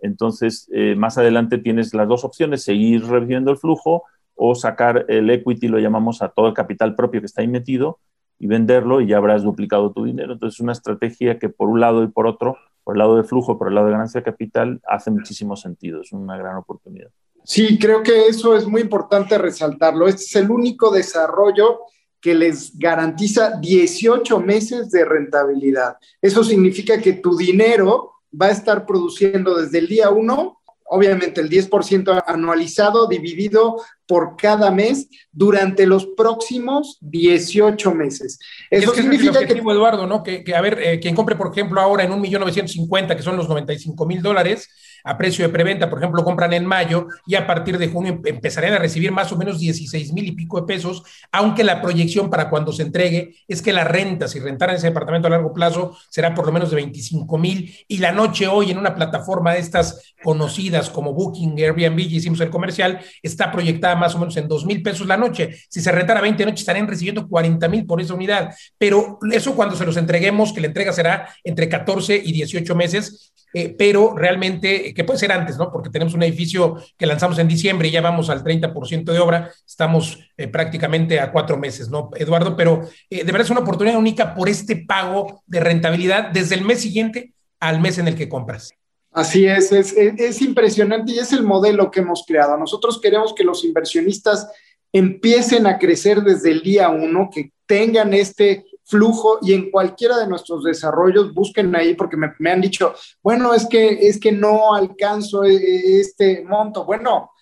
entonces eh, más adelante tienes las dos opciones, seguir reviviendo el flujo o sacar el equity, lo llamamos a todo el capital propio que está ahí metido y venderlo y ya habrás duplicado tu dinero. Entonces es una estrategia que por un lado y por otro, por el lado de flujo, por el lado de ganancia de capital, hace muchísimo sentido, es una gran oportunidad. Sí, creo que eso es muy importante resaltarlo. Este es el único desarrollo que les garantiza 18 meses de rentabilidad. Eso significa que tu dinero va a estar produciendo desde el día 1, obviamente el 10% anualizado dividido por cada mes durante los próximos 18 meses. Eso significa que... Eduardo, ¿no? Que, a ver, eh, quien compre, por ejemplo, ahora en 1.950.000, que son los 95 mil dólares, a precio de preventa, por ejemplo, compran en mayo y a partir de junio empezarían a recibir más o menos 16 mil y pico de pesos, aunque la proyección para cuando se entregue es que la renta, si rentaran ese departamento a largo plazo, será por lo menos de 25 mil y la noche hoy en una plataforma de estas conocidas como Booking, Airbnb, y hicimos el comercial, está proyectada más o menos en 2 mil pesos la noche. Si se rentara 20 noches, estarían recibiendo 40 mil por esa unidad. Pero eso cuando se los entreguemos, que la entrega será entre 14 y 18 meses, eh, pero realmente, que puede ser antes, ¿no? Porque tenemos un edificio que lanzamos en diciembre y ya vamos al 30% de obra, estamos eh, prácticamente a cuatro meses, ¿no, Eduardo? Pero eh, de verdad es una oportunidad única por este pago de rentabilidad desde el mes siguiente al mes en el que compras. Así es, es impresionante y es el modelo que hemos creado. Nosotros queremos que los inversionistas empiecen a crecer desde el día uno, que tengan este flujo y en cualquiera de nuestros desarrollos busquen ahí porque me, han dicho, bueno, es que, es que no alcanzo e, e, este monto. Bueno,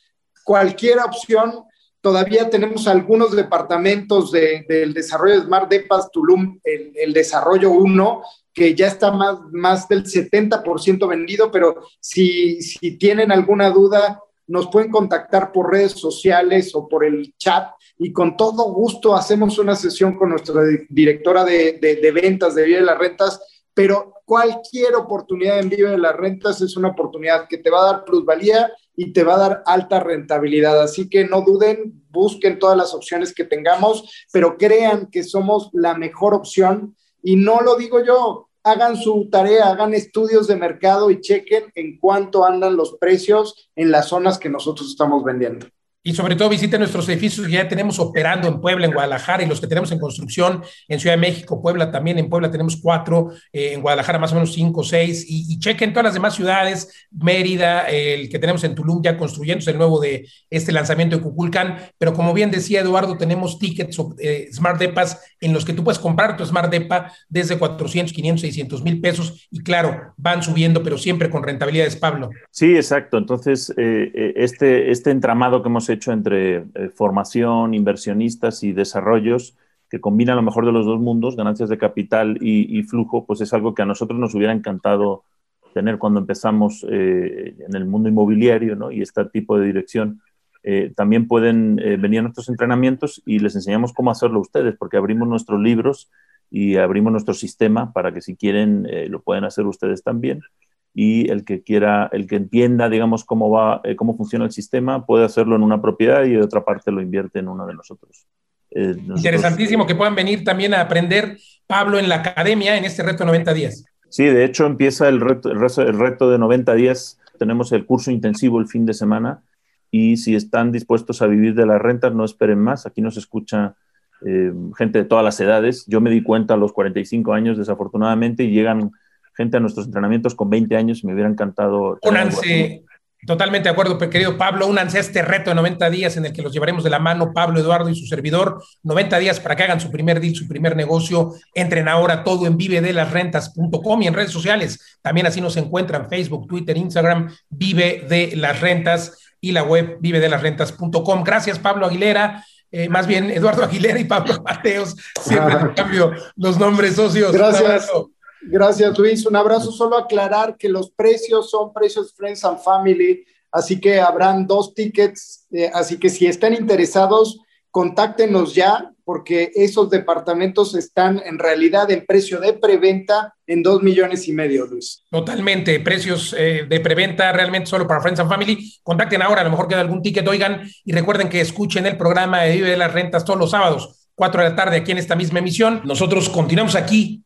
cualquier opción, todavía tenemos algunos departamentos del desarrollo de Smart Depas Tulum, el, el desarrollo 1, que ya está más, más del 70% vendido, pero si, si tienen alguna duda, nos pueden contactar por redes sociales o por el chat y con todo gusto hacemos una sesión con nuestra directora de, de, ventas de Vive de las Rentas, pero cualquier oportunidad en Vive de las Rentas es una oportunidad que te va a dar plusvalía y te va a dar alta rentabilidad. Así que no duden, busquen todas las opciones que tengamos, pero crean que somos la mejor opción. Y no lo digo yo, hagan su tarea, hagan estudios de mercado y chequen en cuánto andan los precios en las zonas que nosotros estamos vendiendo y sobre todo visiten nuestros edificios que ya tenemos operando en Puebla, en Guadalajara y los que tenemos en construcción en Ciudad de México, Puebla también, en Puebla tenemos cuatro, eh, en Guadalajara más o menos cinco, seis, y, chequen todas las demás ciudades, Mérida, el que tenemos en Tulum ya construyéndose el nuevo de este lanzamiento de Cuculcán, pero como bien decía Eduardo, tenemos tickets eh, Smart Depas en los que tú puedes comprar tu Smart Depa desde 400, 500, 600 mil pesos y claro, van subiendo, pero siempre con rentabilidades, Pablo. Sí, exacto. Entonces, eh, este, este entramado que hemos hecho hecho entre eh, formación, inversionistas y desarrollos que combina lo mejor de los dos mundos, ganancias de capital y, flujo, pues es algo que a nosotros nos hubiera encantado tener cuando empezamos eh, en el mundo inmobiliario ¿no? y este tipo de dirección. Eh, también pueden venir nuestros entrenamientos y les enseñamos cómo hacerlo ustedes, porque abrimos nuestros libros y abrimos nuestro sistema para que si quieren lo pueden hacer ustedes también y el que quiera, el que entienda, digamos, cómo va, eh, cómo funciona el sistema, puede hacerlo en una propiedad y de otra parte lo invierte en uno de nosotros. Eh, Interesantísimo que puedan venir también a aprender, Pablo, en la academia en este reto de 90 días. Sí, de hecho empieza el reto, el reto de 90 días. Tenemos el curso intensivo el fin de semana y si están dispuestos a vivir de las rentas, no esperen más. Aquí nos escucha eh, gente de todas las edades. Yo me di cuenta a los 45 años, desafortunadamente, y llegan gente a nuestros entrenamientos con 20 años y me hubiera encantado. Únanse, totalmente de acuerdo, querido Pablo, únanse a este reto de 90 días en el que los llevaremos de la mano Pablo, Eduardo y su servidor. 90 días para que hagan su primer deal, su primer negocio. Entren ahora todo en vivedelasrentas.com y en redes sociales. También así nos encuentran Facebook, Twitter, Instagram, Vive de las Rentas y la web vivedelasrentas.com. Gracias, Pablo Aguilera. Eh, más bien Eduardo Aguilera y Pablo Mateos. Siempre *laughs* cambio los nombres socios. Gracias. Gracias, Luis. Un abrazo. Solo aclarar que los precios son precios Friends and Family, así que habrán dos tickets. Eh, así que si están interesados, contáctenos ya, porque esos departamentos están en realidad en precio de preventa en dos millones y medio, Luis. Totalmente, precios eh, de preventa realmente solo para Friends and Family. Contacten ahora, a lo mejor queda algún ticket, oigan, y recuerden que escuchen el programa de Vive de las Rentas todos los sábados 4 de la tarde aquí en esta misma emisión. Nosotros continuamos aquí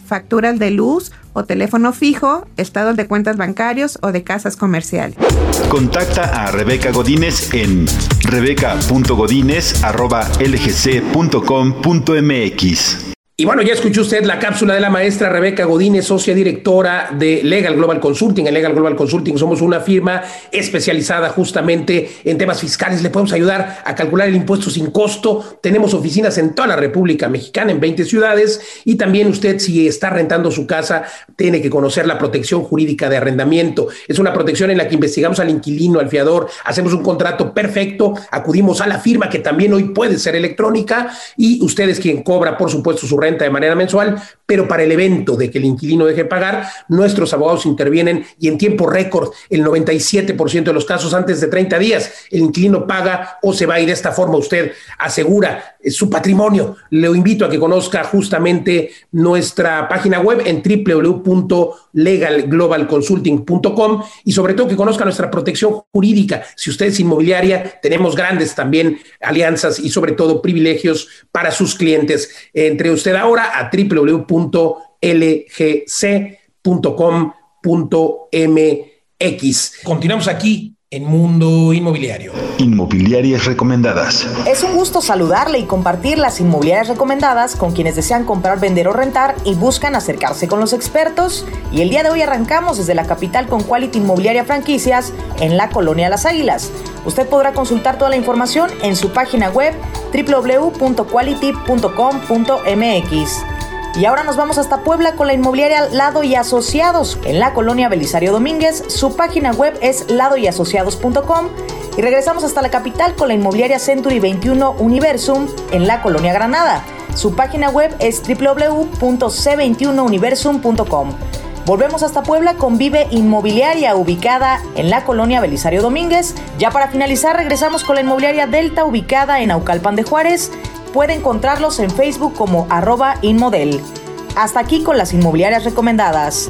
facturas de luz o teléfono fijo, estados de cuentas bancarios o de casas comerciales. Contacta a Rebeca Godínez en rebeca.godínez.lgc.com.mx. Y bueno, ya escuchó usted la cápsula de la maestra Rebeca Godínez, socia directora de Legal Global Consulting. En Legal Global Consulting somos una firma especializada justamente en temas fiscales. Le podemos ayudar a calcular el impuesto sin costo. Tenemos oficinas en toda la República Mexicana, en 20 ciudades. Y también usted, si está rentando su casa, tiene que conocer la protección jurídica de arrendamiento. Es una protección en la que investigamos al inquilino, al fiador, hacemos un contrato perfecto, acudimos a la firma que también hoy puede ser electrónica y usted es quien cobra, por supuesto, su renta de manera mensual, pero para el evento de que el inquilino deje pagar, nuestros abogados intervienen y en tiempo récord, el 97% de los casos antes de 30 días, el inquilino paga o se va y de esta forma usted asegura su patrimonio. Le invito a que conozca justamente nuestra página web en www.legalglobalconsulting.com y sobre todo que conozca nuestra protección jurídica. Si usted es inmobiliaria, tenemos grandes también alianzas y sobre todo privilegios para sus clientes. Entre ahora a www.lgc.com.mx. Continuamos aquí en Mundo Inmobiliario. Inmobiliarias recomendadas. Es un gusto saludarle y compartir las inmobiliarias recomendadas con quienes desean comprar, vender o rentar y buscan acercarse con los expertos. Y el día de hoy arrancamos desde la capital con Quality Inmobiliaria Franquicias en la Colonia Las Águilas. Usted podrá consultar toda la información en su página web www.quality.com.mx. Y ahora nos vamos hasta Puebla con la inmobiliaria Lado y Asociados en la colonia Belisario Domínguez. Su página web es ladoyasociados.com. Y regresamos hasta la capital con la inmobiliaria Century 21 Universum en la colonia Granada. Su página web es www.c21universum.com. Volvemos hasta Puebla con Vive Inmobiliaria, ubicada en la colonia Belisario Domínguez. Ya para finalizar, regresamos con la inmobiliaria Delta, ubicada en Aucalpan de Juárez puede encontrarlos en Facebook como arroba inmodel. Hasta aquí con las inmobiliarias recomendadas.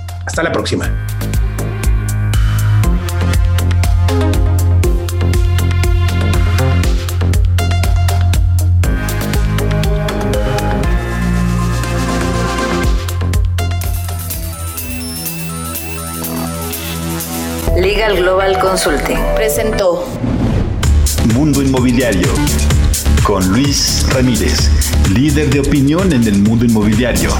Hasta la próxima. Legal Global Consulting presentó Mundo Inmobiliario con Luis Ramírez, líder de opinión en el mundo inmobiliario.